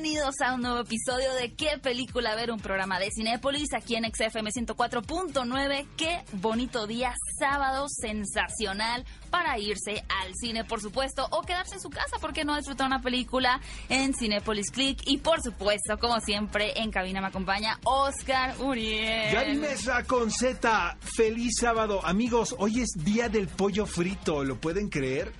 Bienvenidos a un nuevo episodio de ¿Qué película ver? Un programa de Cinépolis aquí en XFM 104.9. Qué bonito día, sábado sensacional para irse al cine, por supuesto, o quedarse en su casa, porque no disfrutar una película en Cinépolis Click. Y por supuesto, como siempre, en cabina me acompaña Oscar Uriel. Gaby Mesa con Z, feliz sábado. Amigos, hoy es día del pollo frito, ¿lo pueden creer?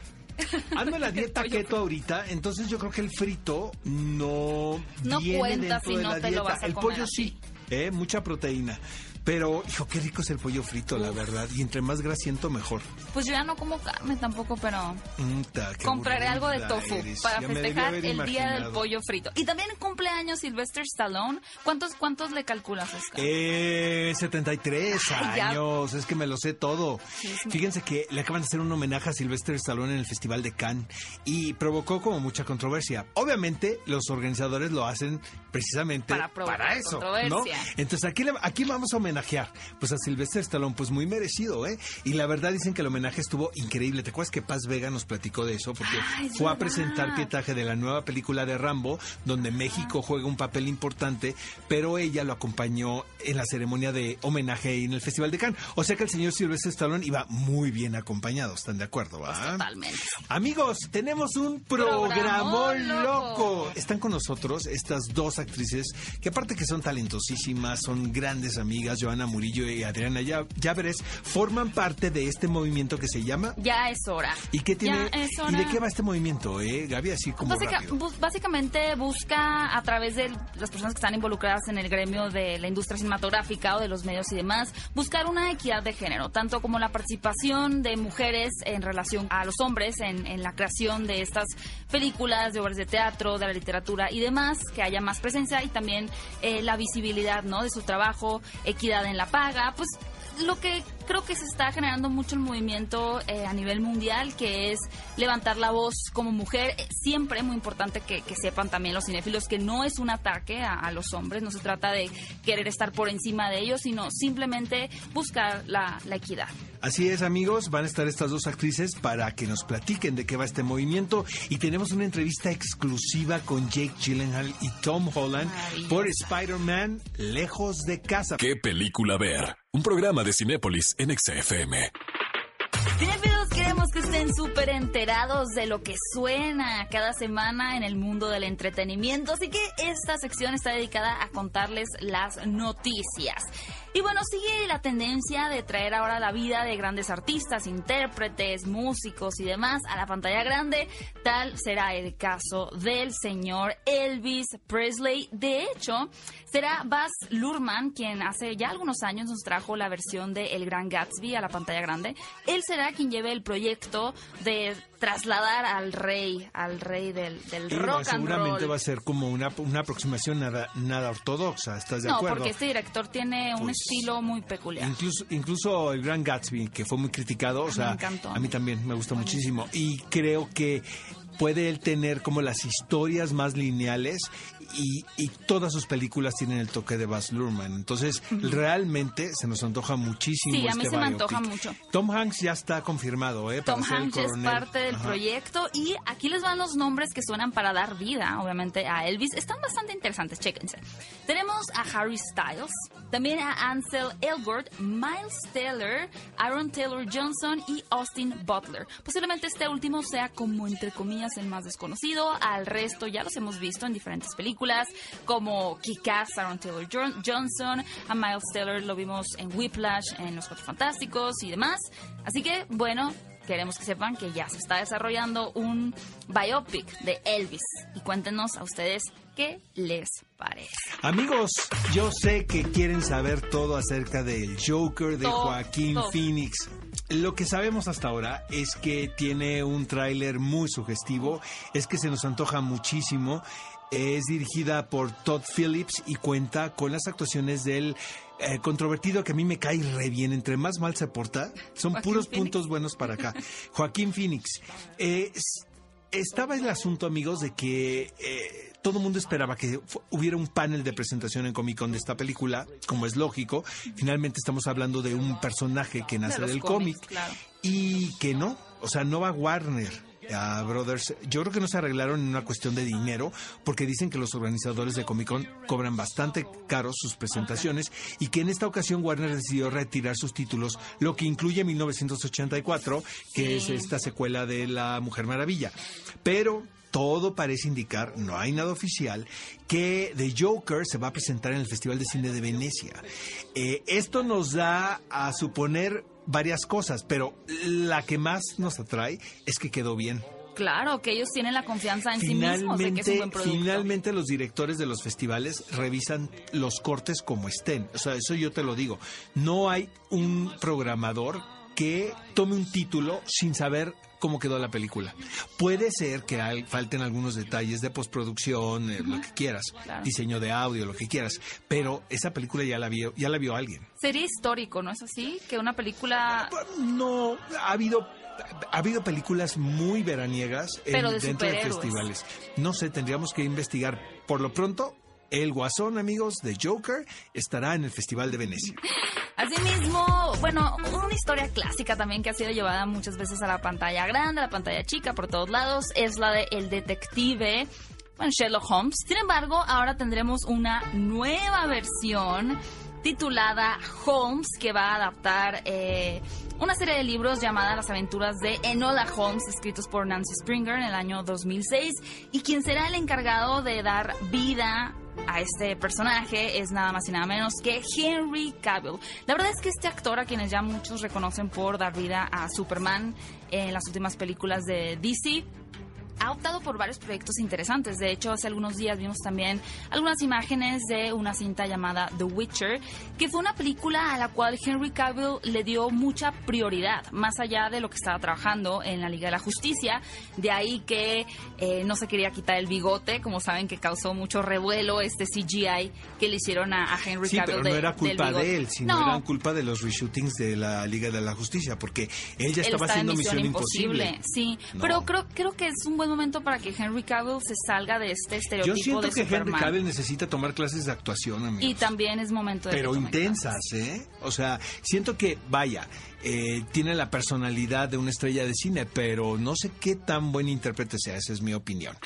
Ando en la dieta keto ahorita, entonces yo creo que el frito no, No viene cuenta dentro si de no la te lo dieta. vas a el comer pollo así. sí, ¿eh? mucha proteína. Pero, hijo, qué rico es el pollo frito, la verdad. Y entre más grasiento, mejor. Pues yo ya no como carne tampoco, pero Mm, ta, compraré algo de tofu eres. para Ya festejar el día del pollo frito. Y también cumpleaños Sylvester Stallone. ¿Cuántos, cuántos le calculas, Oscar? Eh, 73 Ay, ya. años, es que me lo sé todo. Sí, sí. Fíjense que le acaban de hacer un homenaje a Sylvester Stallone en el Festival de Cannes y provocó como mucha controversia. Obviamente los organizadores lo hacen precisamente Para provocar eso, ¿no? controversia. Entonces aquí le- aquí vamos a homenajear pues a Sylvester Stallone, pues muy merecido, ¿eh? Y la verdad dicen que el homenaje estuvo increíble. ¿Te acuerdas que Paz Vega nos platicó de eso? Porque Ay, es fue a presentar pietaje de la nueva película de Rambo, donde México juega un papel importante, pero ella lo acompañó en la ceremonia de homenaje en el Festival de Cannes. O sea que el señor Sylvester Stallone iba muy bien acompañado, ¿están de acuerdo? va? Totalmente. Amigos, tenemos un programón loco. loco. Están con nosotros estas dos actrices que aparte que son talentosísimas, son grandes amigas, Joana Murillo y Adriana Llaveres, forman parte de este movimiento que se llama Ya es hora. ¿Y qué tiene? ¿Y de qué va este movimiento, eh, Gaby? Así como Básica- rápido. bus- básicamente busca a través de las personas que están involucradas en el gremio de la industria cinematográfica o de los medios y demás, buscar una equidad de género, tanto como la participación de mujeres en relación a los hombres en, en la creación de estas películas, de obras de teatro, de la literatura y demás, que haya más presencia y también eh, la visibilidad ¿no? de su trabajo, equidad en la paga, pues lo que creo que se está generando mucho el movimiento eh, a nivel mundial, que es levantar la voz como mujer. Eh, Siempre muy importante que, que sepan también los cinéfilos que no es un ataque a, a los hombres, no se trata de querer estar por encima de ellos, sino simplemente buscar la, la equidad. Así es, amigos, van a estar estas dos actrices para que nos platiquen de qué va este movimiento y tenemos una entrevista exclusiva con Jake Gyllenhaal y Tom Holland por Spider-Man Lejos de Casa. ¿Qué película ver? Un programa de Cinépolis en XFM. Cinéfilos, queremos que estén súper enterados de lo que suena cada semana en el mundo del entretenimiento, así que esta sección está dedicada a contarles las noticias. Y bueno, sigue la tendencia de traer ahora la vida de grandes artistas, intérpretes, músicos y demás a la pantalla grande. Tal será el caso del señor Elvis Presley. De hecho, será Baz Luhrmann quien hace ya algunos años nos trajo la versión de El Gran Gatsby a la pantalla grande. Él será quien lleve el proyecto de trasladar al rey, al rey del, del no, rock and seguramente roll. va a ser como una, una aproximación nada, nada ortodoxa, ¿estás de no, acuerdo? porque este director tiene un Pues, estilo muy peculiar. Incluso, incluso el Gran Gatsby, que fue muy criticado, o Me sea, encantó. a mí también me gusta muchísimo. Y creo que puede él tener como las historias más lineales y, y todas sus películas tienen el toque de Baz Luhrmann. Entonces, realmente se nos antoja muchísimo. Sí, a mí este se me biopic. antoja mucho. Tom Hanks ya está confirmado, ¿eh? Tom Hanks es parte del Ajá. proyecto y aquí les van los nombres que suenan para dar vida, obviamente, a Elvis. Están bastante interesantes, chéquense. Tenemos a Harry Styles, también a Ansel Elgort, Miles Teller, Aaron Taylor Johnson y Austin Butler. Posiblemente este último sea como, entre comillas, el más desconocido. Al resto ya los hemos visto en diferentes películas, como Kick-Ass, Aaron Taylor Jo- Johnson, a Miles Teller lo vimos en Whiplash, en Los Cuatro Fantásticos y demás. Así que, bueno, queremos que sepan que ya se está desarrollando un biopic de Elvis. Y cuéntenos a ustedes qué les parece. Amigos, yo sé que quieren saber todo acerca del Joker de Todo. Joaquín Phoenix. Lo que sabemos hasta ahora es que tiene un tráiler muy sugestivo, es que se nos antoja muchísimo. Es dirigida por Todd Phillips y cuenta con las actuaciones del eh, controvertido que a mí me cae re bien. Entre más mal se porta, son Joaquín puros Phoenix. puntos buenos para acá. Joaquín Phoenix. Eh, estaba el asunto, amigos, de que eh, todo el mundo esperaba que hubiera un panel de presentación en Comic Con de esta película, como es lógico. Finalmente estamos hablando de un personaje que nace del cómic y que no, o sea, no va Warner a Brothers, yo creo que no se arreglaron en una cuestión de dinero, porque dicen que los organizadores de Comic Con cobran bastante caros sus presentaciones y que en esta ocasión Warner decidió retirar sus títulos, lo que incluye 1984, que es esta secuela de La Mujer Maravilla. Pero todo parece indicar, no hay nada oficial, que The Joker se va a presentar en el Festival de Cine de Venecia. Eh, esto nos da a suponer varias cosas, pero la que más nos atrae es que quedó bien. Claro, que ellos tienen la confianza en sí mismos de que es un buen producto. Finalmente los directores de los festivales revisan los cortes como estén. O sea, eso yo te lo digo. No hay un programador que tome un título sin saber cómo quedó la película. Puede ser que falten algunos detalles de postproducción, eh, lo que quieras, diseño de audio, lo que quieras, pero esa película ya la vio, ya la vio alguien. Sería histórico, ¿no es así? Que una película No, ha habido ha habido películas muy veraniegas dentro de festivales. No sé, tendríamos que investigar. Por lo pronto, el Guasón, amigos, de Joker estará en el Festival de Venecia. Asimismo, bueno, una historia clásica también que ha sido llevada muchas veces a la pantalla grande, a la pantalla chica, por todos lados, es la de El Detective. Bueno, Sherlock Holmes. Sin embargo, ahora tendremos una nueva versión titulada Holmes, que va a adaptar eh, una serie de libros llamada Las aventuras de Enola Holmes, escritos por Nancy Springer en el año 2006, y quien será el encargado de dar vida a este personaje es nada más y nada menos que Henry Cavill. La verdad es que este actor, a quienes ya muchos reconocen por dar vida a Superman en las últimas películas de DC, ha optado por varios proyectos interesantes. De hecho, hace algunos días vimos también algunas imágenes de una cinta llamada The Witcher, que fue una película a la cual Henry Cavill le dio mucha prioridad, más allá de lo que estaba trabajando en la Liga de la Justicia. De ahí que eh, no se quería quitar el bigote, como saben que causó mucho revuelo este CGI que le hicieron a, Henry Cavill. Sí, pero no era culpa de él, sino era culpa de los reshootings de la Liga de la Justicia, porque él ya estaba haciendo Misión, Imposible. Sí, pero creo, creo que es un buen momento para que Henry Cavill se salga de este estereotipo Yo siento que Henry Cavill necesita tomar clases de actuación, amigos. Y también es momento de Pero intensas, ¿eh? O sea, siento que, vaya, eh, tiene la personalidad de una estrella de cine, pero no sé qué tan buen intérprete sea, esa es mi opinión.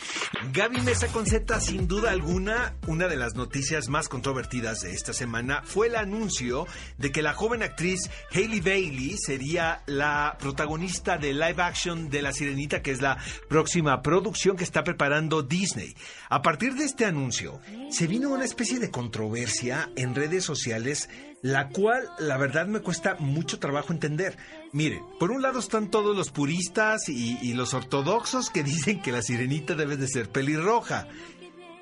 Gaby Mesa con Z, sin duda alguna, una de las noticias más controvertidas de esta semana fue el anuncio de que la joven actriz Hailey Bailey sería la protagonista de live action de La Sirenita, que es la próxima producción que está preparando Disney. A partir de este anuncio, se vino una especie de controversia en redes sociales la cual la verdad me cuesta mucho trabajo entender. Mire, por un lado están todos los puristas y, los ortodoxos que dicen que la sirenita debe de ser pelirroja.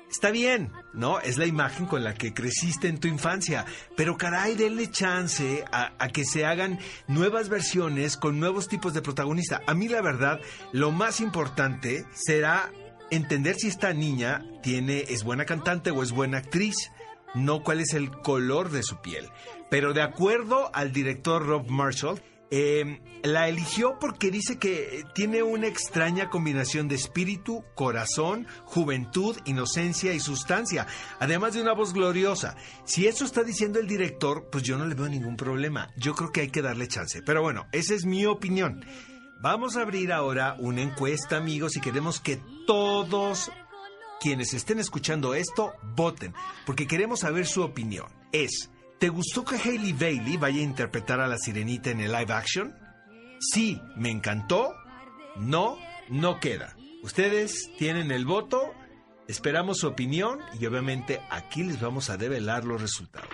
Está bien, ¿no? Es la imagen con la que creciste en tu infancia. Pero caray, denle chance a, a, que se hagan nuevas versiones con nuevos tipos de protagonista. A mí la verdad, lo más importante será entender si esta niña tiene, es buena cantante o es buena actriz no cuál es el color de su piel. Pero de acuerdo al director Rob Marshall, em, la eligió porque dice que tiene una extraña combinación de espíritu, corazón, juventud, inocencia y sustancia, además de una voz gloriosa. Si eso está diciendo el director, pues yo no le veo ningún problema. Yo creo que hay que darle chance. Pero bueno, esa es mi opinión. Vamos a abrir ahora una encuesta, amigos, y queremos que todos quienes estén escuchando esto voten, porque queremos saber su opinión. Es, ¿te gustó que Hailey Bailey vaya a interpretar a la sirenita en el live action? Sí, me encantó. No, no queda. Ustedes tienen el voto, esperamos su opinión y obviamente aquí les vamos a develar los resultados.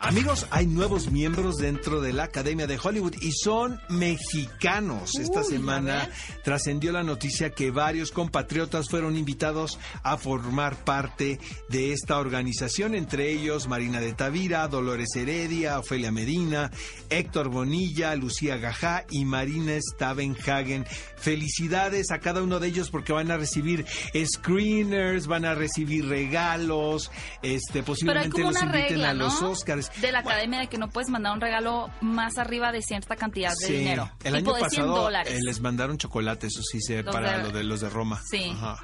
Amigos, hay nuevos miembros dentro de la Academia de Hollywood y son mexicanos. Esta semana trascendió la noticia que varios compatriotas fueron invitados a formar parte de esta organización, entre ellos Marina de Tavira, Dolores Heredia, Ofelia Medina, Héctor Bonilla, Lucía Gajá y Marina Stavenhagen. Felicidades a cada uno de ellos porque van a recibir screeners, van a recibir regalos, este posiblemente los inviten a los Oscars Entonces, de la academia de que no puedes mandar un regalo más arriba de cierta cantidad de sí, dinero. el tipo año de 100 pasado dólares. eh, les mandaron chocolate, eso sí sé, Los para de- lo de los de Roma. Sí. Ajá.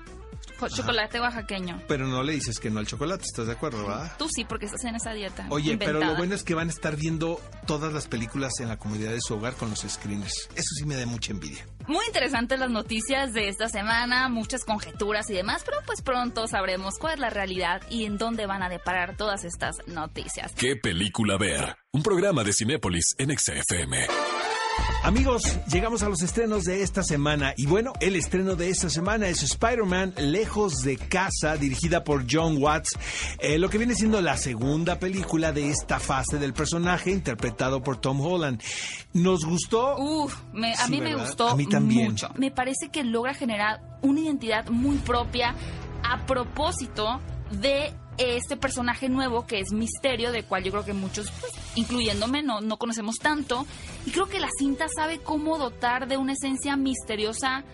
Chocolate oaxaqueño. Pero no le dices que no al chocolate, ¿estás de acuerdo, verdad? Tú sí, porque estás en esa dieta. Oye, pero lo bueno es que van a estar viendo todas las películas en la comodidad de su hogar con los screeners. Eso sí me da mucha envidia. Muy interesantes las noticias de esta semana, muchas conjeturas y demás, pero pues pronto sabremos cuál es la realidad y en dónde van a deparar todas estas noticias. ¿Qué película ver? Un programa de Cinépolis en XFM. Amigos, llegamos a los estrenos de esta semana y bueno, el estreno de esta semana es Spider-Man Lejos de Casa, dirigida por John Watts, eh, lo que viene siendo la segunda película de esta fase del personaje interpretado por Tom Holland. ¿Nos gustó? Uf, me- a Sí, mí me gustó A mí también. mucho. Me parece que logra generar una identidad muy propia a propósito de este personaje nuevo que es Misterio, de cual yo creo que muchos, pues, incluyéndome, no, no conocemos tanto. Y creo que la cinta sabe cómo dotar de una esencia misteriosa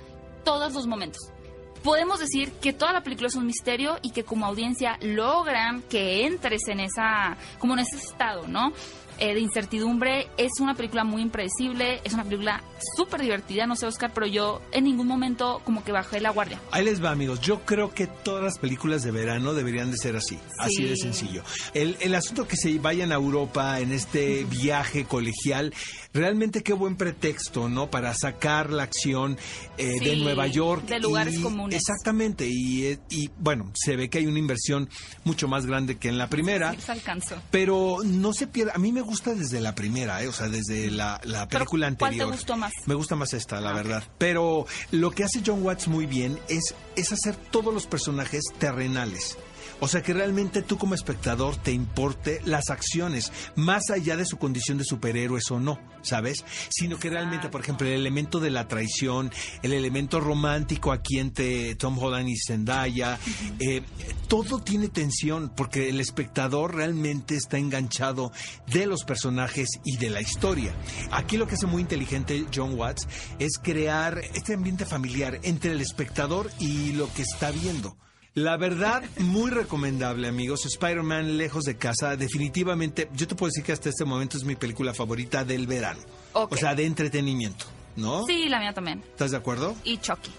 todos los momentos. Podemos decir que toda la película es un misterio y que como audiencia logran que entres en esa, como en ese estado, ¿no? Eh, de incertidumbre. Es una película muy impredecible, es una película súper divertida, no sé Oscar, pero yo en ningún momento como que bajé la guardia. Ahí les va, amigos. Yo creo que todas las películas de verano deberían de ser así. Así de sencillo. El, el asunto que se vayan a Europa en este viaje colegial, realmente qué buen pretexto, ¿no? Para sacar la acción eh, de Nueva York. de lugares y- comunes. Exactamente. Y, eh, y bueno, se ve que hay una inversión mucho más grande que en la primera. Sí, se alcanzó. Pero no se pierde. A mí me gusta desde la primera, ¿eh? o sea, desde la, la Pero, película ¿cuál te anterior. gustó más? Me gusta más esta, la verdad. Pero lo que hace John Watts muy bien es, es hacer todos los personajes terrenales. O sea, que realmente tú como espectador te importe las acciones, más allá de su condición de superhéroes o no, ¿sabes? Sino que realmente, por ejemplo, el elemento de la traición, el elemento romántico aquí entre Tom Holland y Zendaya, eh, todo tiene tensión porque el espectador realmente está enganchado de los personajes y de la historia. Aquí lo que hace muy inteligente John Watts es crear este ambiente familiar entre el espectador y lo que está viendo. La verdad, muy recomendable, amigos. Spider-Man Lejos de Casa, definitivamente, yo te puedo decir que hasta este momento es mi película favorita del verano. O sea, de entretenimiento, ¿no? Sí, la mía también. ¿Estás de acuerdo? y Chucky.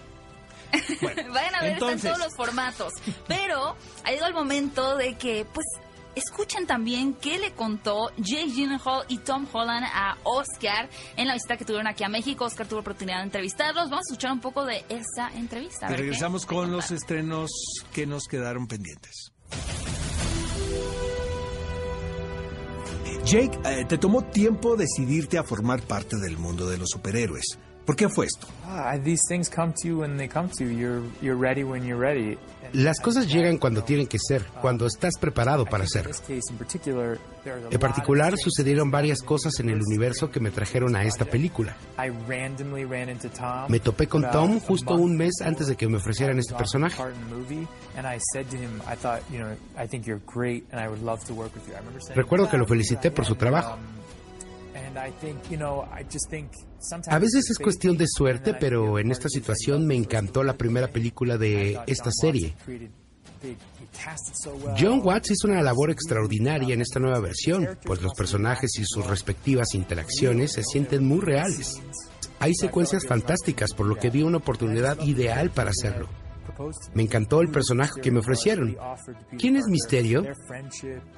Bueno, Vayan a ver, entonces- en todos los formatos. Pero ha llegado el momento de que, pues, escuchen también qué le contó Jake Gyllenhaal y Tom Holland a Oscar en la visita que tuvieron aquí a México. Oscar tuvo oportunidad de entrevistarlos. Vamos a escuchar un poco de esa entrevista. Y regresamos con los estrenos que nos quedaron pendientes. Jake, eh, te tomó tiempo decidirte a formar parte del mundo de los superhéroes. ¿Por qué fue esto? Ah, these things come to you when they come to you. You're you're ready when you're ready. Las cosas llegan cuando tienen que ser, cuando estás preparado para hacerlo. En particular, sucedieron varias cosas en el universo que me trajeron a esta película. Me topé con Tom justo un mes antes de que me ofrecieran este personaje. Recuerdo que lo "Yeah, felicité por su trabajo. A veces es cuestión de suerte, pero en esta situación me encantó la primera película de esta serie. John Watts hizo una labor extraordinaria en esta nueva versión, pues los personajes y sus respectivas interacciones se sienten muy reales. Hay secuencias fantásticas, por lo que vi una oportunidad ideal para hacerlo. Me encantó el personaje que me ofrecieron. ¿Quién es Misterio?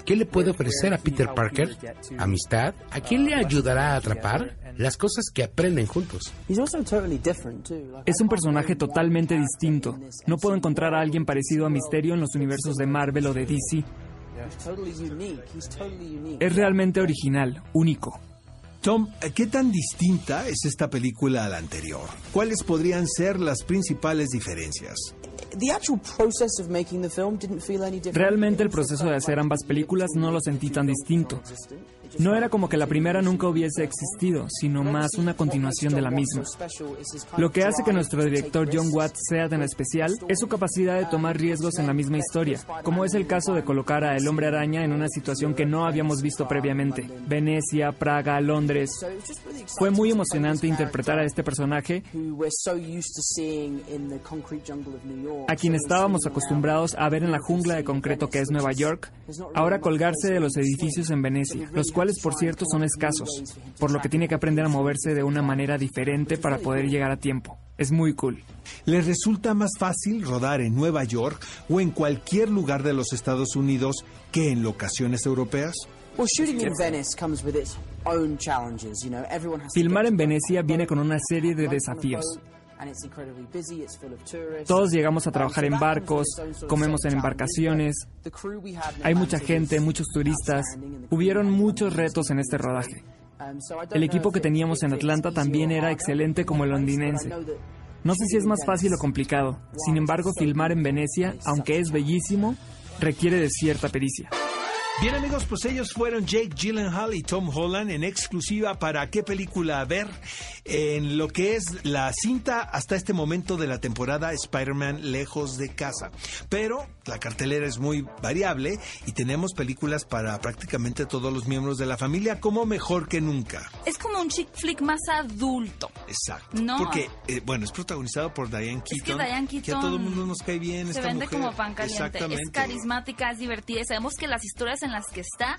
¿Qué le puede ofrecer a Peter Parker? ¿Amistad? ¿A quién le ayudará a atrapar? Las cosas que aprenden juntos. Es un personaje totalmente distinto. No puedo encontrar a alguien parecido a Misterio en los universos de Marvel o de DC. Es realmente original, único. Tom, ¿qué tan distinta es esta película a la anterior? ¿Cuáles podrían ser las principales diferencias? Realmente el proceso de hacer ambas películas no lo sentí tan distinto. No era como que la primera nunca hubiese existido, sino más una continuación de la misma. Lo que hace que nuestro director John Watts sea tan especial es su capacidad de tomar riesgos en la misma historia, como es el caso de colocar a El Hombre Araña en una situación que no habíamos visto previamente. Venecia, Praga, Londres. Fue muy emocionante interpretar a este personaje a quien estábamos acostumbrados a ver en la jungla de concreto que es Nueva York, ahora colgarse de los edificios en Venecia, los cuales por cierto son escasos, por lo que tiene que aprender a moverse de una manera diferente para poder llegar a tiempo. Es muy cool. ¿Les resulta más fácil rodar en Nueva York o en cualquier lugar de los Estados Unidos que en locaciones europeas? Filmar en Venecia viene con una serie de desafíos. Todos llegamos a trabajar en barcos, comemos en embarcaciones, hay mucha gente, muchos turistas. Hubieron muchos retos en este rodaje. El equipo que teníamos en Atlanta también era excelente como el londinense. No sé si es más fácil o complicado. Sin embargo, filmar en Venecia, aunque es bellísimo, requiere de cierta pericia. Bien amigos, pues ellos fueron Jake Gyllenhaal y Tom Holland en exclusiva para qué película ver en lo que es la cinta hasta este momento de la temporada Spider-Man Lejos de Casa. Pero la cartelera es muy variable y tenemos películas para prácticamente todos los miembros de la familia como mejor que nunca. Es como un chick flick más adulto. Exacto. Porque, eh, bueno, es protagonizado por Diane Keaton. Es que Diane Keaton. Que a todo el mundo nos cae bien. Se vende como pan caliente. Es carismática, es divertida. Y sabemos que las historias en las que está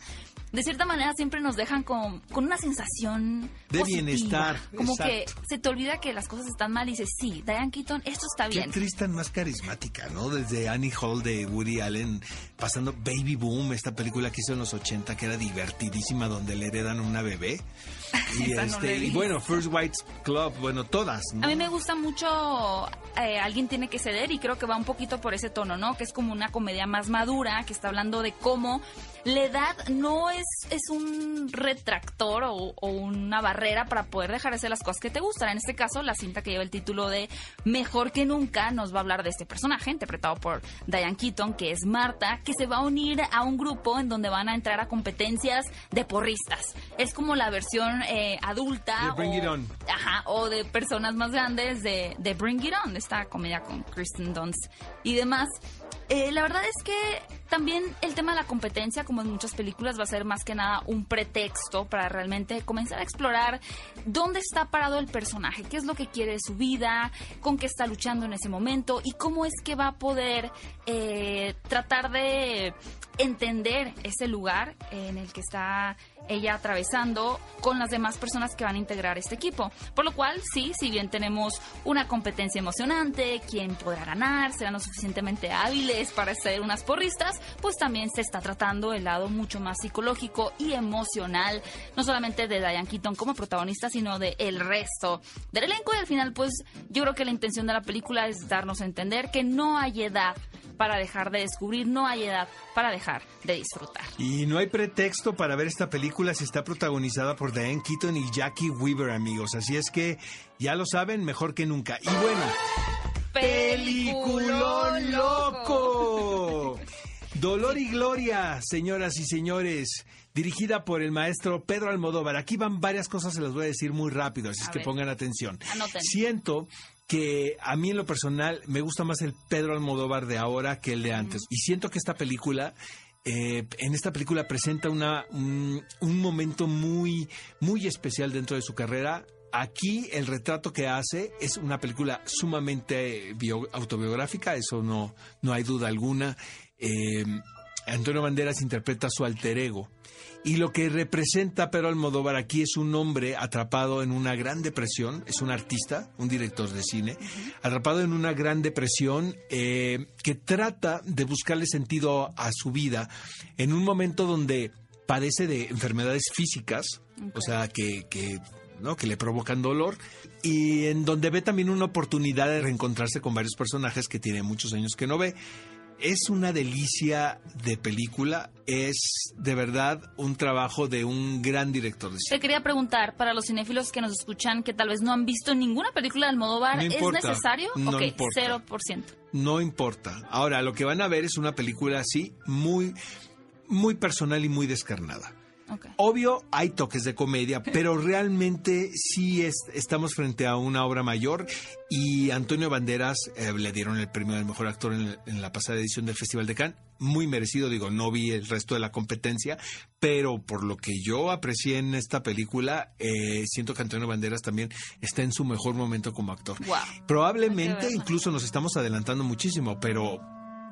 de cierta manera siempre nos dejan con, con una sensación de bienestar. Como que se te olvida que las cosas están mal y dices, sí, Diane Keaton, esto está bien. Qué actriz tan más carismática, ¿no? Desde Annie Hall de Woody Allen, pasando Baby Boom, esta película que hizo en los 80 que era divertidísima, donde le heredan una bebé. Y, este, y bueno, First White Club, bueno, todas. A mí me gusta mucho eh, Alguien tiene que ceder y creo que va un poquito por ese tono, ¿no? Que es como una comedia más madura, que está hablando de cómo la edad no es, es un retractor o, una barrera para poder dejar de hacer las cosas que te gustan. En este caso, la cinta que lleva el título de Mejor que Nunca nos va a hablar de este personaje, interpretado por Diane Keaton, que es Marta, que se va a unir a un grupo en donde van a entrar a competencias de porristas. Es como la versión eh, adulta. De Bring It On. Ajá, o de personas más grandes de, de Bring It On, esta comedia con Kristen Dunst y demás. Eh, la verdad es que también el tema de la competencia, como en muchas películas, va a ser más que nada un pretexto para realmente comenzar a explorar dónde está parado el personaje, qué es lo que quiere de su vida, con qué está luchando en ese momento y cómo es que va a poder eh, tratar de entender ese lugar en el que está ella atravesando con las demás personas que van a integrar este equipo. Por lo cual, sí, si bien tenemos una competencia emocionante, quién podrá ganar, serán lo suficientemente hábiles para ser unas porristas, pues también se está tratando el lado mucho más psicológico y emocional, no solamente de Diane Keaton como protagonista, sino de el resto del elenco. Y al final, pues yo creo que la intención de la película es darnos a entender que no hay edad para dejar de descubrir, no hay edad para dejar de disfrutar. Y no hay pretexto para ver esta película si está protagonizada por Diane Keaton y Jackie Weaver, amigos. Así es que ya lo saben, mejor que nunca. Y bueno, peliculón loco. Dolor y Gloria, señoras y señores, dirigida por el maestro Pedro Almodóvar. Aquí van varias cosas, se las voy a decir muy rápido, así es que pongan atención. Siento que a mí en lo personal me gusta más el Pedro Almodóvar de ahora que el de antes. Y siento que esta película eh, en esta película presenta una, un, momento muy, muy especial dentro de su carrera. Aquí el retrato que hace es una película sumamente autobiográfica, eso no, no hay duda alguna. Eh, Antonio Banderas interpreta su alter ego. Y lo que representa Pedro Almodóvar aquí es un hombre atrapado en una gran depresión, es un artista, un director de cine, atrapado en una gran depresión eh, que trata de buscarle sentido a su vida en un momento donde padece de enfermedades físicas, o sea, que, que ¿no? que le provocan dolor y en donde ve también una oportunidad de reencontrarse con varios personajes que tiene muchos años que no ve. Es una delicia de película, es de verdad un trabajo de un gran director de cine. Te quería preguntar, para los cinéfilos que nos escuchan, que tal vez no han visto ninguna película de Almodóvar, ¿es necesario? No importa. 0%. No importa. Ahora, lo que van a ver es una película así, muy, muy personal y muy descarnada. Obvio, hay toques de comedia, pero realmente sí es- estamos frente a una obra mayor y Antonio Banderas eh, le dieron el premio al mejor actor en, en la pasada edición del Festival de Cannes. Muy merecido, digo, no vi el resto de la competencia, pero por lo que yo aprecié en esta película, eh, siento que Antonio Banderas también está en su mejor momento como actor. Wow. Probablemente incluso nos estamos adelantando muchísimo, pero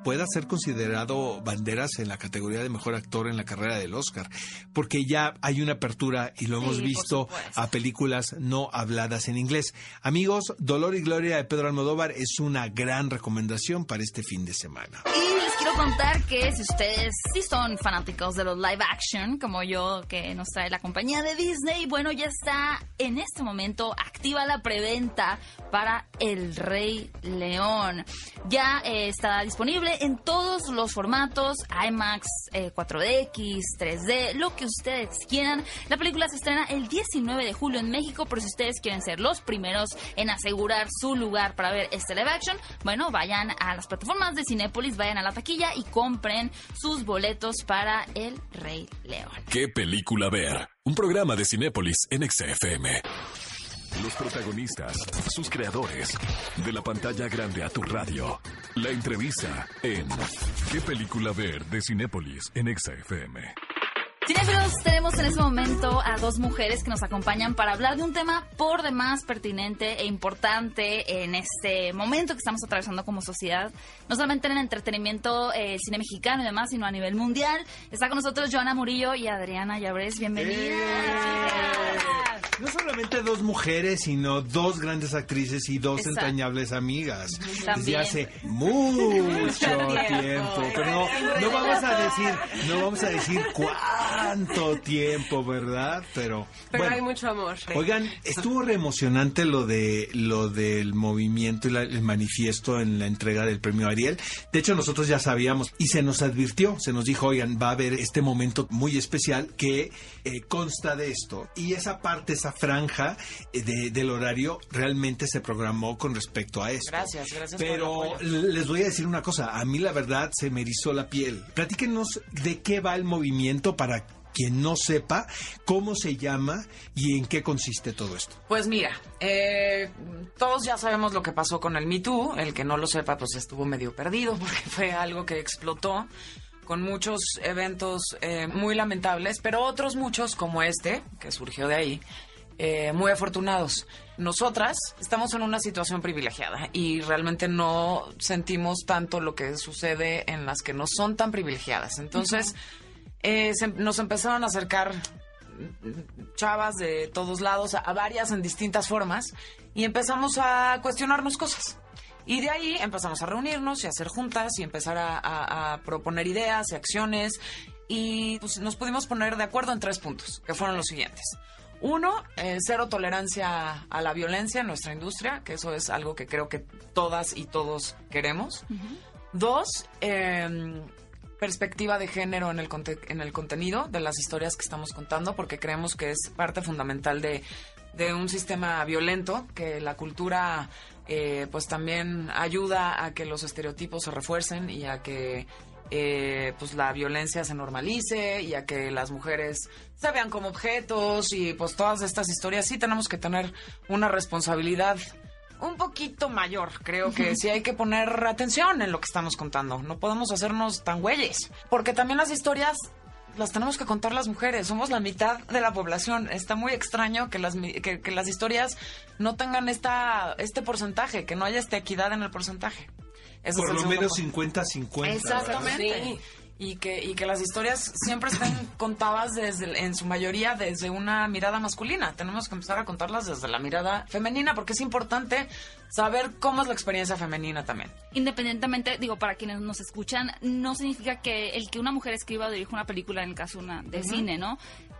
pueda ser considerado Banderas en la categoría de mejor actor en la carrera del Oscar, porque ya hay una apertura y lo hemos Sí, visto a películas no habladas en inglés. Amigos, Dolor y Gloria de Pedro Almodóvar es una gran recomendación para este fin de semana. Les quiero contar que si ustedes sí son fanáticos de los live action, como yo, que nos trae la compañía de Disney, bueno, ya está en este momento activa la preventa para El Rey León. Ya eh, está disponible en todos los formatos, IMAX, eh, 4DX, 3D, lo que ustedes quieran. La película se estrena el 19 de julio en México, pero si ustedes quieren ser los primeros en asegurar su lugar para ver este live action, bueno, vayan a las plataformas de Cinépolis, vayan a la taquilla y compren sus boletos para El Rey León. ¿Qué película ver? Un programa de Cinépolis en XFM. Los protagonistas, sus creadores, de la pantalla grande a tu radio. La entrevista en ¿Qué película ver? de Cinépolis en XFM. Cinéfilos, tenemos en este momento a dos mujeres que nos acompañan para hablar de un tema por demás pertinente e importante en este momento que estamos atravesando como sociedad, no solamente en el entretenimiento, eh, el cine mexicano y demás, sino a nivel mundial. Está con nosotros Joana Murillo y Adriana Llabres. Bienvenidas. No solamente dos mujeres, sino dos grandes actrices y dos Exacto. entrañables amigas. Desde También. hace mucho tiempo. Pero no, no vamos a decir, no vamos a decir cuánto tiempo, ¿verdad? Pero, Pero bueno. hay mucho amor. Oigan, estuvo re emocionante lo de lo del movimiento y la- el manifiesto en la entrega del premio Ariel. De hecho, nosotros ya sabíamos y se nos advirtió, se nos dijo, oigan, va a haber este momento muy especial que eh, consta de esto. Y esa parte, esa franja eh, de- del horario realmente se programó con respecto a eso. Gracias, gracias por el Pero apoyo. les voy a decir una cosa, a mí la verdad se me erizó la piel. Platíquenos de qué va el movimiento para quien no sepa cómo se llama y en qué consiste todo esto. Pues mira, eh, todos ya sabemos lo que pasó con el Me Too. El que no lo sepa, pues estuvo medio perdido porque fue algo que explotó con muchos eventos eh, muy lamentables, pero otros muchos como este, que surgió de ahí, eh, muy afortunados. Nosotras estamos en una situación privilegiada y realmente no sentimos tanto lo que sucede en las que no son tan privilegiadas. Entonces, eh, se- nos empezaron a acercar chavas de todos lados, a, a varias en distintas formas, y empezamos a cuestionarnos cosas. Y de ahí empezamos a reunirnos y a hacer juntas y empezar a, a- a proponer ideas y acciones. Y pues, nos pudimos poner de acuerdo en tres puntos, que fueron los siguientes. Uno, eh, cero tolerancia a la violencia en nuestra industria, que eso es algo que creo que todas y todos queremos. Dos, eh, perspectiva de género en el, en el contenido de las historias que estamos contando, porque creemos que es parte fundamental de, de un sistema violento, que la cultura eh, pues también ayuda a que los estereotipos se refuercen y a que eh, pues la violencia se normalice y a que las mujeres se vean como objetos y pues todas estas historias. Sí tenemos que tener una responsabilidad un poquito mayor. Creo que sí hay que poner atención en lo que estamos contando. No podemos hacernos tan güeyes. Porque también las historias las tenemos que contar las mujeres. Somos la mitad de la población. Está muy extraño que las, mi- que, que las historias no tengan esta, este porcentaje, que no haya esta equidad en el porcentaje. Ese Por lo menos punto. 50-50. Exactamente. Y que, y que las historias siempre estén contadas desde, en su mayoría desde una mirada masculina. Tenemos que empezar a contarlas desde la mirada femenina porque es importante saber cómo es la experiencia femenina también. Independientemente, digo, para quienes nos escuchan, no significa que el que una mujer escriba o dirija una película, en el caso una de cine, ¿no?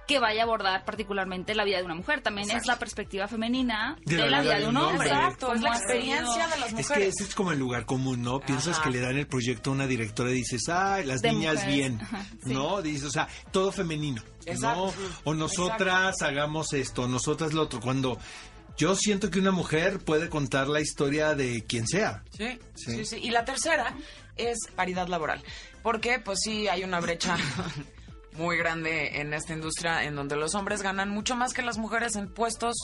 Que vaya a abordar particularmente la vida de una mujer. También es la perspectiva femenina de, la, vida de un hombre. Exacto, es la experiencia de las Es mujeres. que ese es como el lugar común, ¿no? Piensas Ajá. que le dan el proyecto a una directora y dices, ay, las De niñas mujeres. bien, Ajá, sí. ¿no? Dices, o sea, todo femenino, Exacto. ¿no? O nosotras hagamos esto, nosotras lo otro. Cuando yo siento que una mujer puede contar la historia de quien sea. Sí, Sí. sí, sí. Y la tercera es paridad laboral. Porque, pues sí, hay una brecha muy grande en esta industria en donde los hombres ganan mucho más que las mujeres en puestos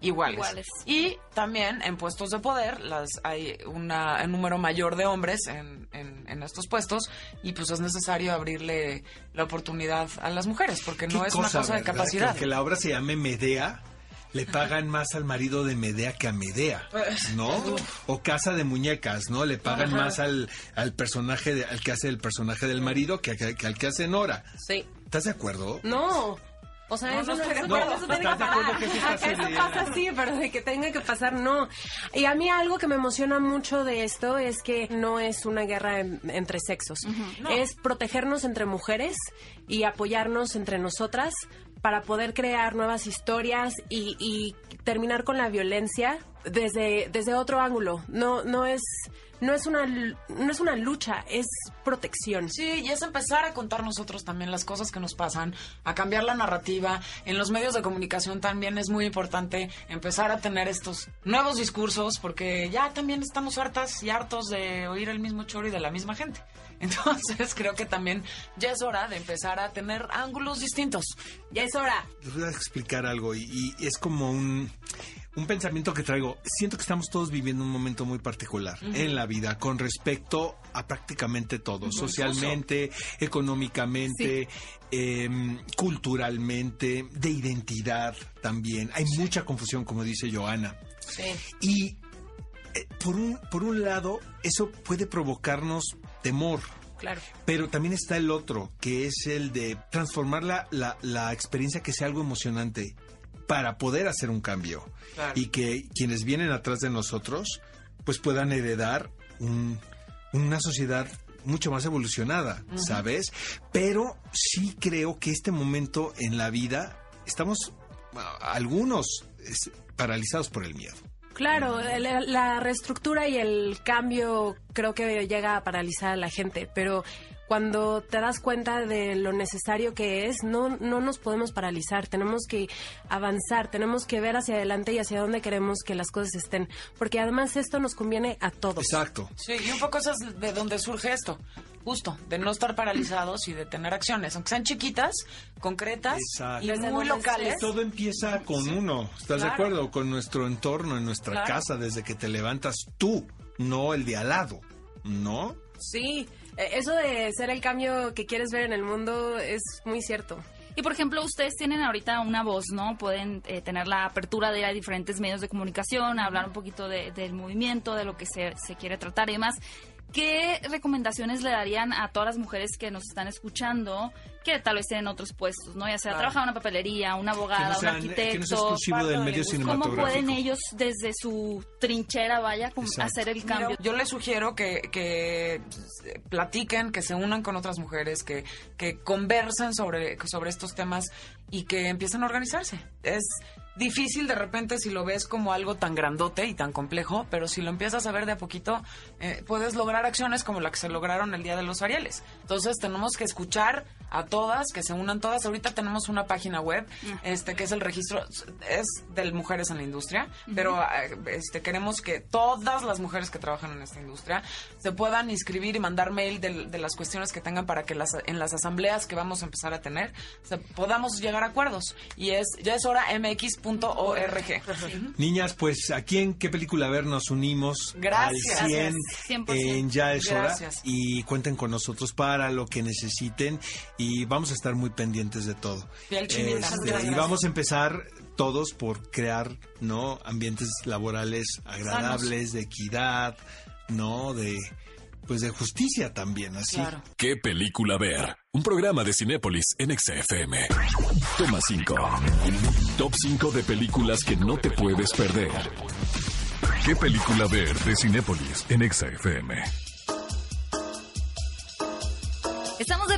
iguales. Iguales. Y también en puestos de poder las hay una, un número mayor de hombres en, en- en estos puestos y pues es necesario abrirle la oportunidad a las mujeres porque no es una cosa de capacidad. Que, que la obra se llame Medea. Le pagan más al marido de Medea que a Medea, Pues, ¿no? O Casa de Muñecas, ¿no? Le pagan más al, al personaje, de- al que hace el personaje del marido que, que- que al que hace Nora. Sí. ¿Estás de acuerdo? No. O sea, No, eso no no, eso- acuerdo. eso tiene ¿Estás que pasar. que sí está Acá eso pasa así, pero de que tenga que pasar, no. Y a mí algo que me emociona mucho de esto es que no es una guerra en- entre sexos. Es protegernos entre mujeres y apoyarnos entre nosotras para poder crear nuevas historias y, y terminar con la violencia desde, desde otro ángulo. No, no es... No es, una, no es una lucha, es protección. Sí, y es empezar a contar nosotros también las cosas que nos pasan, a cambiar la narrativa. En los medios de comunicación también es muy importante empezar a tener estos nuevos discursos, porque ya también estamos hartas y hartos de oír el mismo choro y de la misma gente. Entonces creo que también ya es hora de empezar a tener ángulos distintos. Ya es hora. Les voy a explicar algo y, y es como un, un pensamiento que traigo. Siento que estamos todos viviendo un momento muy particular en la vida con respecto a prácticamente todo, socialmente, económicamente, em, culturalmente, de identidad también. Hay mucha confusión, como dice Joana. Sí. Y eh, por, un, por un lado, eso puede provocarnos temor. Claro. Pero también está el otro, que es el de transformar la, la, la experiencia que sea algo emocionante para poder hacer un cambio. Claro. Y que quienes vienen atrás de nosotros, pues puedan heredar un- una sociedad mucho más evolucionada, ¿sabes? Pero sí creo que este momento en la vida, estamos algunos es, paralizados por el miedo. Claro, la, reestructura y el cambio creo que llega a paralizar a la gente, pero cuando te das cuenta de lo necesario que es, no, no nos podemos paralizar, tenemos que avanzar, tenemos que ver hacia adelante y hacia dónde queremos que las cosas estén, porque además esto nos conviene a todos. Exacto. Sí, y un poco eso es de donde surge esto, justo, de no estar paralizados y de tener acciones, aunque sean chiquitas, concretas Exacto. y Desde muy locales. Todo empieza con uno, ¿estás de acuerdo? Con nuestro entorno, en nuestra Claro. casa, desde que te levantas tú, no el de al lado, ¿no? Sí, eso de ser el cambio que quieres ver en el mundo es muy cierto. Y por ejemplo, ustedes tienen ahorita una voz, ¿no? Pueden eh, tener la apertura de ir a diferentes medios de comunicación, hablar un poquito de- del movimiento, de lo que se, se quiere tratar y demás. ¿Qué recomendaciones le darían a todas las mujeres que nos están escuchando que tal vez tienen otros puestos, ¿no? Ya sea Claro. trabajar en una papelería, una Que abogada, no, un arquitecto. que no del de medio. ¿Cómo pueden ellos desde su trinchera, vaya, hacer el Mira, cambio? yo les sugiero que, que platiquen, que se unan con otras mujeres, que, que conversen sobre, sobre estos temas y que empiecen a organizarse. Es difícil de repente si lo ves como algo tan grandote y tan complejo, pero si lo empiezas a ver de a poquito, eh, puedes lograr acciones como la que se lograron el Día de los Arieles. Entonces tenemos que escuchar a todas, que se unan todas. Ahorita tenemos una página web, este que es el registro, es de mujeres en la industria, pero eh, este queremos que todas las mujeres que trabajan en esta industria se puedan inscribir y mandar mail del- de, las cuestiones que tengan para que las, en las asambleas que vamos a empezar a tener se- podamos llegar a acuerdos. Y es ya es hora Niñas, pues aquí en qué película ver nos unimos Gracias. al 100 100%. en Ya es hora Gracias. y cuenten con nosotros para lo que necesiten y vamos a estar muy pendientes de todo. Chinita. Este, y vamos a empezar todos por crear, ¿no? ambientes laborales agradables, de equidad, ¿no? De pues de justicia también, así. Claro. ¿Qué película ver? Un programa de Cinépolis en XFM. Toma 5. Top 5 de películas que no te puedes perder. ¿Qué película ver de Cinépolis en XFM? Estamos de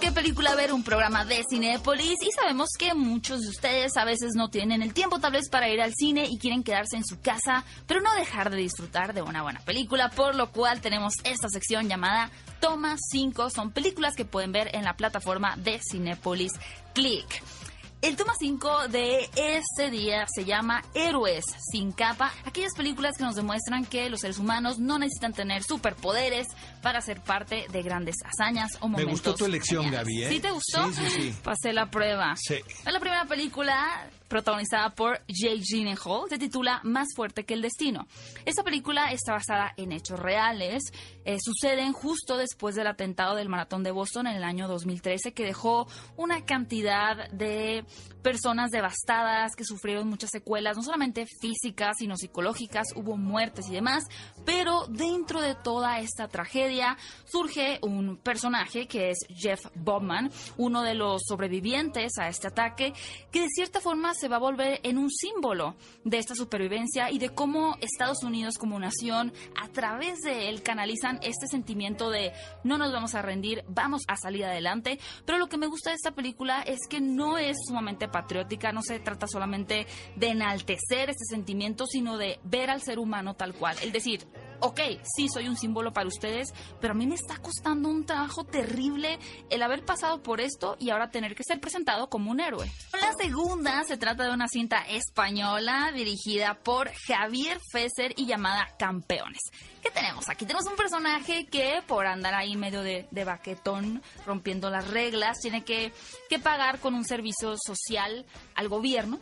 qué película ver, un programa de Cinepolis y sabemos que muchos de ustedes a veces no tienen el tiempo tal vez para ir al cine y quieren quedarse en su casa, pero no dejar de disfrutar de una buena película, por lo cual tenemos esta sección llamada Toma 5, son películas que pueden ver en la plataforma de Cinepolis. Click. El toma 5 de este día se llama Héroes sin capa, aquellas películas que nos demuestran que los seres humanos no necesitan tener superpoderes para ser parte de grandes hazañas o momentos. Me gustó tu elección, geniales. Gaby, ¿eh? ¿Sí te gustó? Sí, sí, sí. Pasé la prueba. Sí. Es la primera película protagonizada por Jake Gyllenhaal, se titula Más fuerte que el destino. Esta película está basada en hechos reales, eh, suceden justo después del atentado del maratón de Boston en el año 2013 que dejó una cantidad de personas devastadas que sufrieron muchas secuelas, no solamente físicas, sino psicológicas, hubo muertes y demás, pero dentro de toda esta tragedia surge un personaje que es Jeff Bobman, uno de los sobrevivientes a este ataque, que de cierta forma se va a volver en un símbolo de esta supervivencia y de cómo Estados Unidos como nación a través de él canalizan este sentimiento de no nos vamos a rendir, vamos a salir adelante, pero lo que me gusta de esta película es que no es sumamente patriótica, no se trata solamente de enaltecer este sentimiento, sino de ver al ser humano tal cual, el decir, ok, sí soy un símbolo para ustedes, pero a mí me está costando un trabajo terrible el haber pasado por esto y ahora tener que ser presentado como un héroe. La segunda se trata de una cinta española dirigida por Javier Fesser y llamada Campeones. ¿Qué tenemos aquí? Tenemos un personaje que por andar ahí medio de, de baquetón, rompiendo las reglas, tiene que, que pagar con un servicio social al gobierno.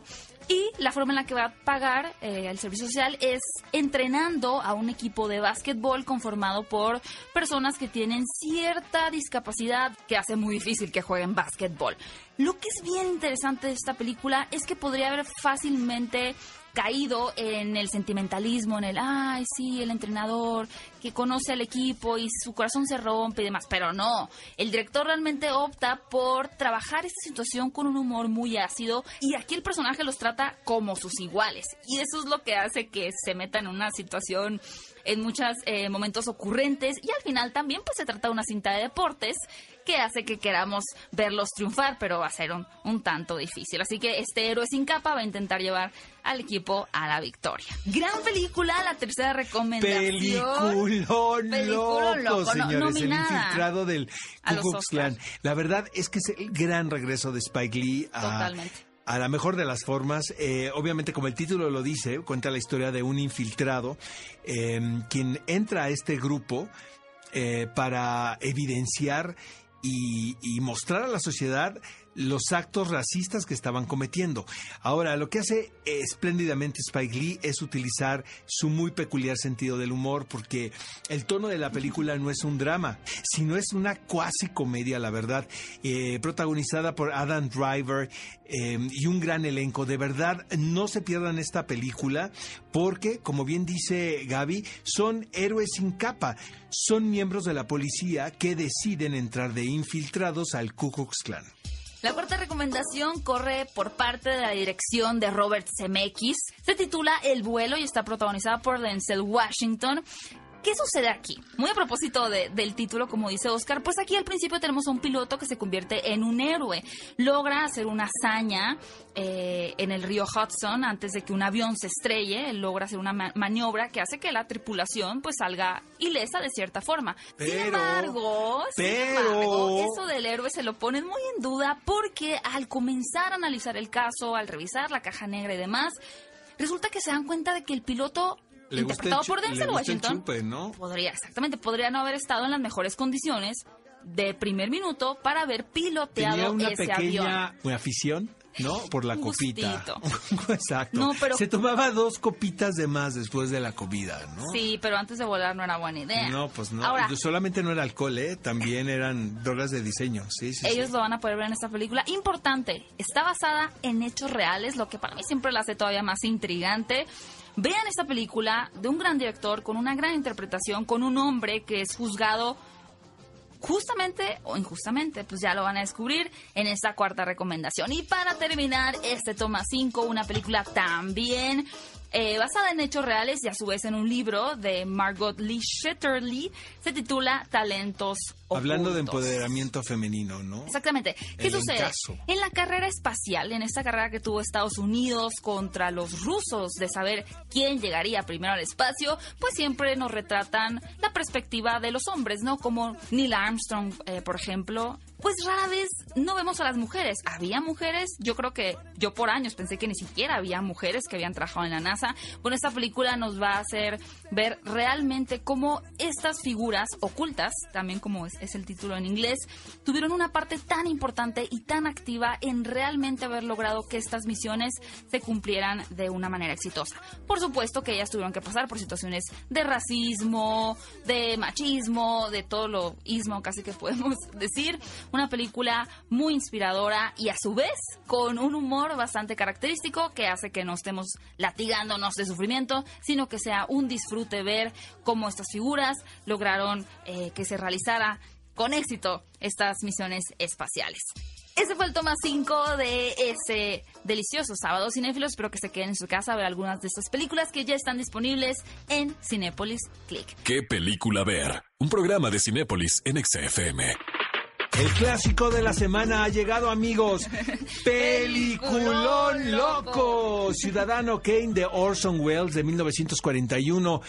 Y la forma en la que va a pagar eh, el servicio social es entrenando a un equipo de básquetbol conformado por personas que tienen cierta discapacidad que hace muy difícil que jueguen básquetbol. Lo que es bien interesante de esta película es que podría haber fácilmente caído en el sentimentalismo, en el, ay, sí, el entrenador que conoce al equipo y su corazón se rompe y demás, pero no, el director realmente opta por trabajar esta situación con un humor muy ácido y aquí el personaje los trata como sus iguales. Y eso es lo que hace que se meta en una situación en muchos eh, momentos ocurrentes. Y al final también pues se trata de una cinta de deportes que hace que queramos verlos triunfar, pero va a ser un, un tanto difícil. Así que este héroe sin capa va a intentar llevar al equipo a la victoria. Gran película, la tercera recomendación. Peliculón Peliculón loco, loco, no- señores. el infiltrado del Ku. La verdad es que es el gran regreso de Spike Lee a, Totalmente. a la mejor de las formas. Eh, obviamente, como el título lo dice, cuenta la historia de un infiltrado eh, quien entra a este grupo eh, para evidenciar y, y mostrar a la sociedad los actos racistas que estaban cometiendo. Ahora, lo que hace espléndidamente Spike Lee es utilizar su muy peculiar sentido del humor, porque el tono de la película no es un drama, sino es una cuasi comedia, la verdad, eh, protagonizada por Adam Driver eh, y un gran elenco. De verdad, no se pierdan esta película, porque, como bien dice Gaby, son héroes sin capa. Son miembros de la policía que deciden entrar de infiltrados al Ku Klux Klan. La cuarta recomendación corre por parte de la dirección de Robert Zemeckis. Se titula El vuelo y está protagonizada por Denzel Washington. ¿Qué sucede aquí? Muy a propósito de- del título, como dice Oscar, pues aquí al principio tenemos a un piloto que se convierte en un héroe. Logra hacer una hazaña eh, en el río Hudson antes de que un avión se estrelle. Él logra hacer una ma- maniobra que hace que la tripulación pues salga ilesa de cierta forma. sin Pero- embargo, sin embargo, eso del héroe se lo ponen muy en duda porque al comenzar a analizar el caso, al revisar la caja negra y demás, resulta que se dan cuenta de que el piloto Le interpretado por Denzel Washington chupe, ¿no? podría exactamente podría no haber estado en las mejores condiciones de primer minuto para haber piloteado Tenía una ese avión. pequeña afición, ¿no? Por la Un copita. Exacto. No, pero- Se tomaba dos copitas de más después de la comida, ¿no? Sí, pero antes de volar no era buena idea. No, pues no. Ahora, Solamente no era alcohol, ¿eh? También eran drogas de diseño. Sí, sí. ellos sí. lo van a poder ver en esta película. Importante, está basada en hechos reales, lo que para mí siempre la hace todavía más intrigante. Vean esta película de un gran director, con una gran interpretación, con un hombre que es juzgado justamente o injustamente, pues ya lo van a descubrir en esta cuarta recomendación. Y para terminar, este toma 5, una película también eh, basada en hechos reales y a su vez en un libro de Margot Lee Shetterly, se titula Talentos Hablando de empoderamiento femenino, ¿no? Exactamente. ¿Qué El sucede? encaso. En la carrera espacial, en esta carrera que tuvo Estados Unidos contra los rusos de saber quién llegaría primero al espacio, pues siempre nos retratan la perspectiva de los hombres, ¿no? Como Neil Armstrong, eh, por ejemplo, pues rara vez no vemos a las mujeres. Había mujeres, yo creo que yo por años pensé que ni siquiera había mujeres que habían trabajado en la NASA. Bueno, esta película nos va a hacer ver realmente cómo estas figuras ocultas, también como es, es el título en inglés, tuvieron una parte tan importante y tan activa en realmente haber logrado que estas misiones se cumplieran de una manera exitosa. Por supuesto que ellas tuvieron que pasar por situaciones de racismo, de machismo, de todo lo ismo casi que podemos decir. Una película muy inspiradora y a su vez con un humor bastante característico que hace que no estemos latigándonos de sufrimiento, sino que sea un disfrute ver cómo estas figuras lograron eh, que se realizara con éxito estas misiones espaciales. Ese fue el toma 5 de ese delicioso sábado cinéfilos. Espero que se queden en su casa a ver algunas de estas películas que ya están disponibles en Cinépolis Click. ¿Qué película ver? Un programa de Cinépolis en XFM. El clásico de la semana ha llegado, amigos. Peliculón loco. Ciudadano Kane de Orson Welles de 1941.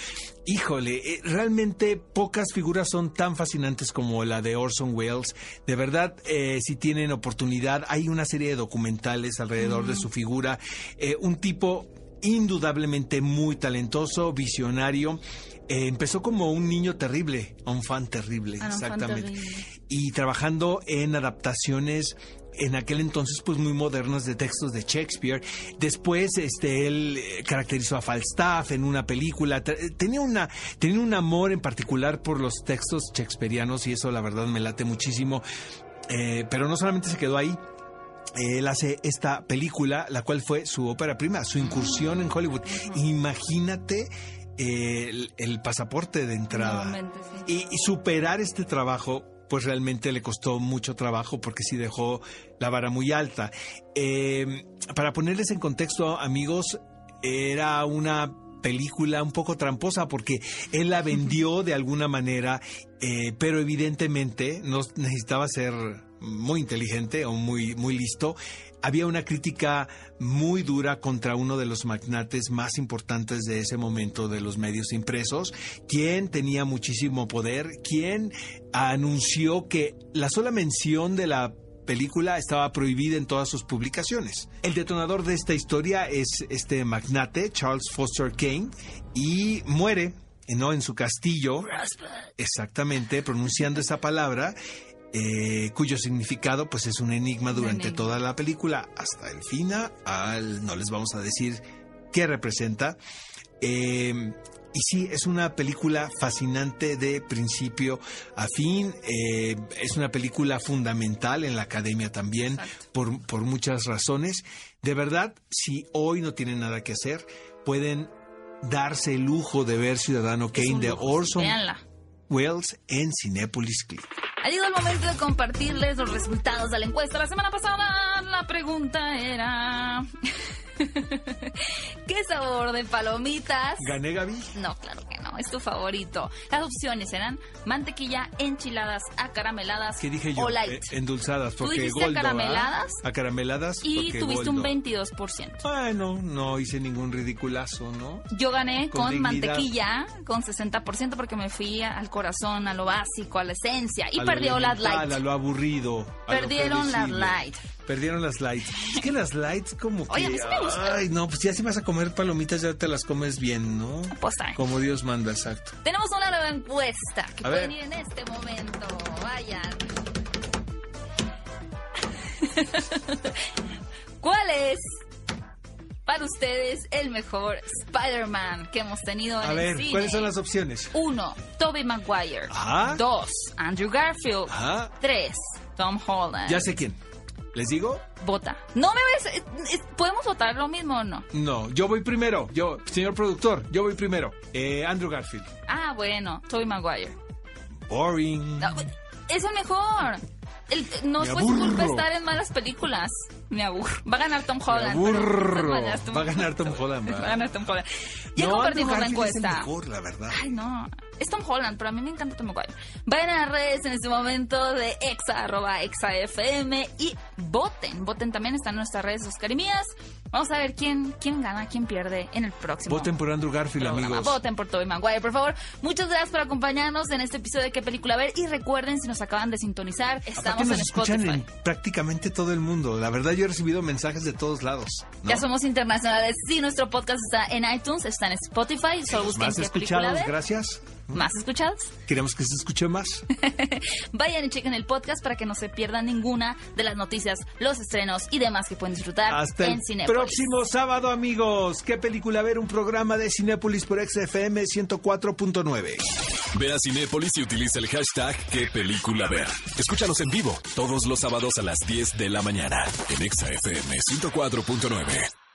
Híjole, eh, realmente pocas figuras son tan fascinantes como la de Orson Welles. De verdad, eh, si tienen oportunidad, hay una serie de documentales alrededor de su figura. Eh, un tipo indudablemente muy talentoso, visionario. Eh, empezó como un niño terrible, un fan terrible, Ah, exactamente. terrible. Y trabajando en adaptaciones en aquel entonces pues muy modernas de textos de Shakespeare. Después este él eh, caracterizó a Falstaff en una película. Te- Tenía una tenía un amor en particular por los textos shakespearianos y eso la verdad me late muchísimo. Eh, pero no solamente se quedó ahí, él hace esta película, la cual fue su ópera prima, su incursión en Hollywood. Imagínate eh, el, el pasaporte de entrada. Nuevamente, sí. Y, y superar este trabajo, pues realmente le costó mucho trabajo porque sí dejó la vara muy alta. Eh, para ponerles en contexto, amigos, era una película un poco tramposa porque él la vendió de alguna manera, eh, pero evidentemente no necesitaba ser muy inteligente o muy, muy listo. Había una crítica muy dura contra uno de los magnates más importantes de ese momento de los medios impresos, quien tenía muchísimo poder, quien anunció que la sola mención de la película estaba prohibida en todas sus publicaciones. El detonador de esta historia es este magnate, Charles Foster Kane, y muere, ¿no? En su castillo, exactamente, pronunciando esa palabra, eh, cuyo significado pues es un enigma durante enigma. toda la película, hasta el final, no les vamos a decir qué representa. Eh, y sí, es una película fascinante de principio a fin. eh, es una película fundamental en la academia también, por, por muchas razones. De verdad, si hoy no tienen nada que hacer, pueden darse el lujo de ver Ciudadano Kane de. Orson Véanla. Welles en Cinépolis Click. Ha llegado el momento de compartirles los resultados de la encuesta. La semana pasada la pregunta era... ¿Qué sabor de palomitas? ¿Gané, Gaby? No, claro que no, es tu favorito. Las opciones eran mantequilla, enchiladas, acarameladas ¿Qué dije yo? o light. Eh, endulzadas, ¿Tú porque dijiste Goldo, ¿ah? acarameladas? Acarameladas. y porque tuviste un Goldo. 22%. Bueno, no hice ningún ridiculazo, ¿no? Yo gané Con mantequilla, con 60%, porque me fui al corazón, a lo básico, a la esencia. Y A perdió las light. A lo aburrido. Perdieron las light. Perdieron las lights. Es que las lights como que... Oye, a mí sí me gustan. Ay, no, pues ya si vas a comer palomitas ya te las comes bien, ¿no? Pues. Como Dios manda, exacto. Tenemos una nueva encuesta que A pueden ver. ir en este momento. Vayan. ¿Cuál es para ustedes el mejor Spider-Man que hemos tenido en A el ver, cine? ¿cuáles son las opciones? Uno, Tobey Maguire. Ajá. Dos, Andrew Garfield. Ajá. Tres, Tom Holland. Ya sé quién. ¿Les digo? Vota. No me ves. eh, ¿Podemos votar lo mismo o no? No, yo voy primero. Yo, señor productor, yo voy primero. Eh, Andrew Garfield. Ah, bueno, Tobey Maguire. Boring. No, es el mejor. El- no Me fue su culpa estar en malas películas. Me aburro. Va a ganar Tom Me Holland. pero- aburro. Va a ganar Tom- Va a ganar Tom Holland, Va a ganar Tom Holland. Ya No, compartimos la Garfield es el encuesta. mejor, la verdad. Ay, no. Es Tom Holland, pero a mí me encanta Tom Maguire. Vayan a las redes en este momento de exa, arroba exafm y voten. Voten también, están en nuestras redes Oscar y mías. Vamos a ver quién, quién gana, quién pierde en el próximo. Voten por Andrew Garfield, programa. amigos. Voten por Tobey Maguire, por favor. Muchas gracias por acompañarnos en este episodio de qué película ver. Y recuerden, si nos acaban de sintonizar, estamos nos en escuchan Spotify. en prácticamente todo el mundo. La verdad, yo he recibido mensajes de todos lados. ¿no? Ya somos internacionales. Sí, nuestro podcast está en iTunes, está en Spotify. Solo busquen Más qué película escuchados, ver. gracias. Más escuchados. Queremos que se escuche más. Vayan y chequen el podcast para que no se pierdan ninguna de las noticias, los estrenos y demás que pueden disfrutar Hasta en el Cinepolis. próximo sábado, amigos. ¿Qué película ver? Un programa de Cinépolis por XFM 104.9. Ve a Cinépolis y utiliza el hashtag qué película ver. Escúchanos en vivo todos los sábados a las 10 de la mañana en Exa FM 104.9.